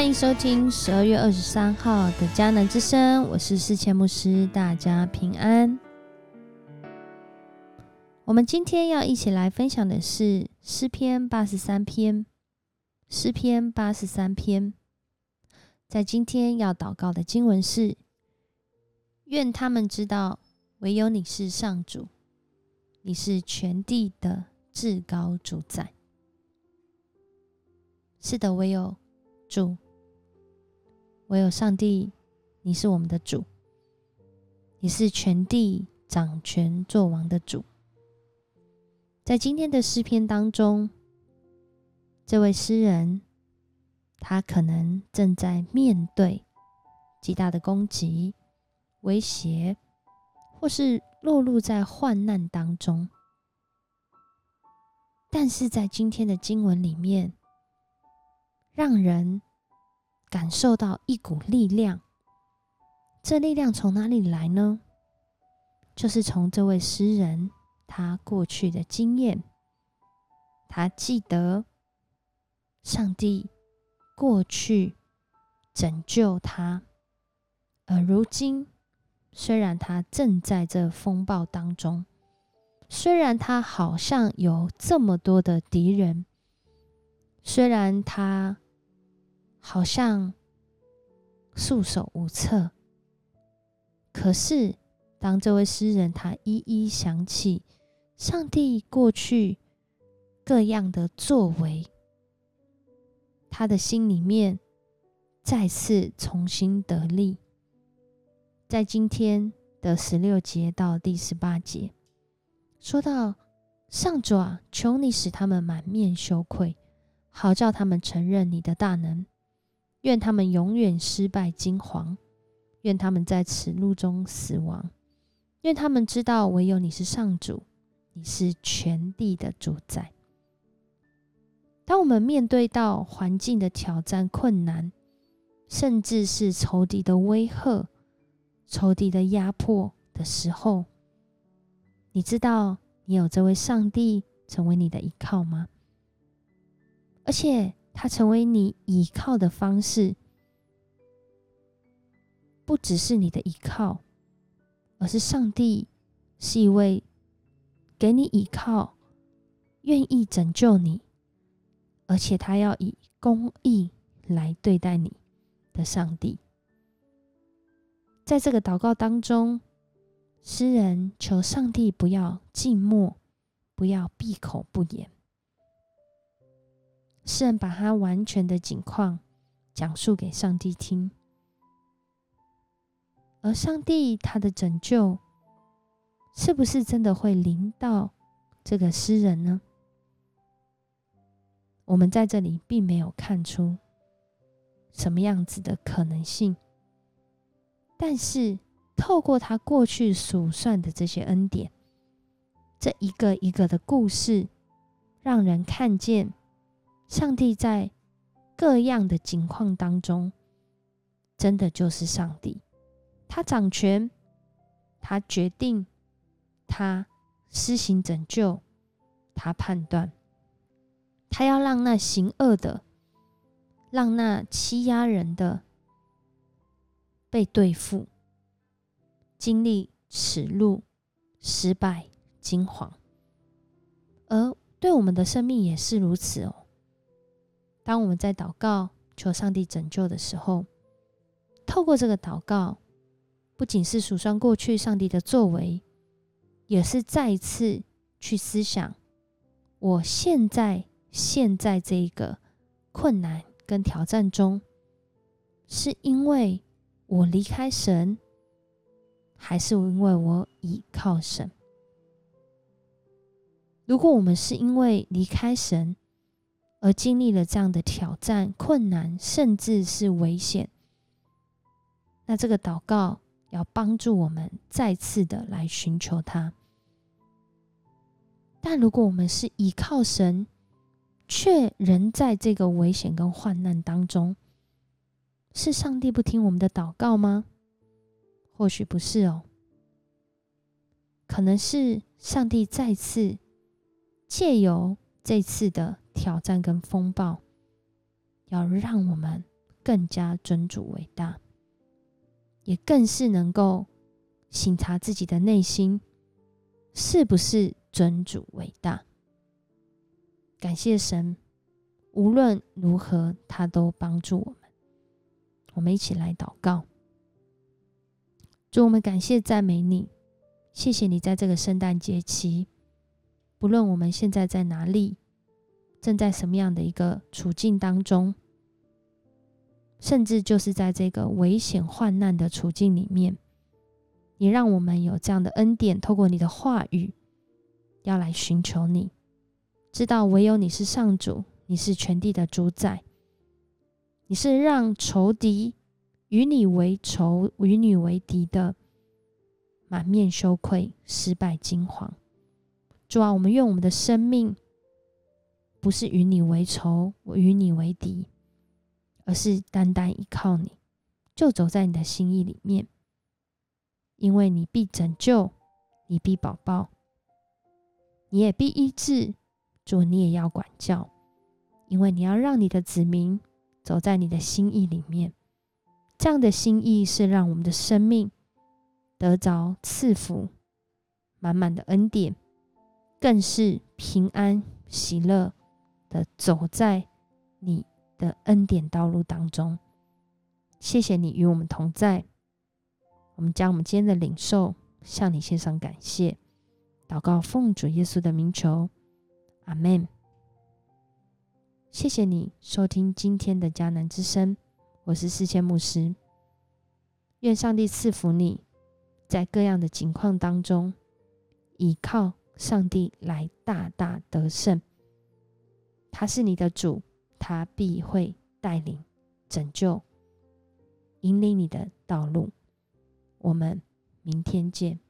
欢迎收听十二月二十三号的迦南之声，我是世谦牧师，大家平安。我们今天要一起来分享的是诗篇八十三篇。诗篇八十三篇，在今天要祷告的经文是：愿他们知道，唯有你是上主，你是全地的至高主宰。是的，唯有。主，唯有上帝，你是我们的主，你是全地掌权作王的主。在今天的诗篇当中，这位诗人，他可能正在面对极大的攻击、威胁，或是落入在患难当中。但是在今天的经文里面，让人感受到一股力量，这力量从哪里来呢？就是从这位诗人他过去的经验，他记得上帝过去拯救他，而如今虽然他正在这风暴当中，虽然他好像有这么多的敌人，虽然他。好像束手无策。可是，当这位诗人他一一想起上帝过去各样的作为，他的心里面再次重新得力。在今天的十六节到第十八节，说到上主啊，求你使他们满面羞愧，好叫他们承认你的大能。愿他们永远失败惊惶，愿他们在此路中死亡，愿他们知道唯有你是上主，你是全地的主宰。当我们面对到环境的挑战、困难，甚至是仇敌的威吓、仇敌的压迫的时候，你知道你有这位上帝成为你的依靠吗？而且。他成为你依靠的方式，不只是你的依靠，而是上帝是一位给你依靠、愿意拯救你，而且他要以公义来对待你的上帝。在这个祷告当中，诗人求上帝不要静默，不要闭口不言。诗人把他完全的境况讲述给上帝听，而上帝他的拯救是不是真的会临到这个诗人呢？我们在这里并没有看出什么样子的可能性，但是透过他过去数算的这些恩典，这一个一个的故事，让人看见。上帝在各样的境况当中，真的就是上帝。他掌权，他决定，他施行拯救，他判断，他要让那行恶的，让那欺压人的被对付，经历耻辱、失败、惊惶。而对我们的生命也是如此哦。当我们在祷告求上帝拯救的时候，透过这个祷告，不仅是数算过去上帝的作为，也是再一次去思想：我现在现在这一个困难跟挑战中，是因为我离开神，还是因为我倚靠神？如果我们是因为离开神，而经历了这样的挑战、困难，甚至是危险，那这个祷告要帮助我们再次的来寻求他。但如果我们是依靠神，却仍在这个危险跟患难当中，是上帝不听我们的祷告吗？或许不是哦，可能是上帝再次借由这次的。挑战跟风暴，要让我们更加尊主伟大，也更是能够省察自己的内心是不是尊主伟大。感谢神，无论如何，他都帮助我们。我们一起来祷告，主，我们感谢赞美你，谢谢你在这个圣诞节期，不论我们现在在哪里，正在什么样的一个处境当中。甚至就是在这个危险患难的处境里面，你让我们有这样的恩典，透过你的话语，要来寻求你，知道唯有你是上主，你是全地的主宰，你是让仇敌与你为仇、与你为敌的满面羞愧、失败惊惶。主啊，我们愿我们的生命不是与你为仇，我与你为敌。而是单单依靠你，就走在你的心意里面，因为你必拯救，你必保抱，你也必医治，主你也要管教，因为你要让你的子民走在你的心意里面。这样的心意是让我们的生命得着赐福，满满的恩典，更是平安喜乐的走在你。的恩典道路当中，谢谢你与我们同在。我们将我们今天的领受向你献上感谢，祷告奉主耶稣的名求，阿门。谢谢你收听今天的迦南之声，我是世谦牧师。愿上帝赐福你，在各样的境况当中，依靠上帝来大大得胜。他是你的主。他必会带领、拯救、引领你的道路。我们明天见。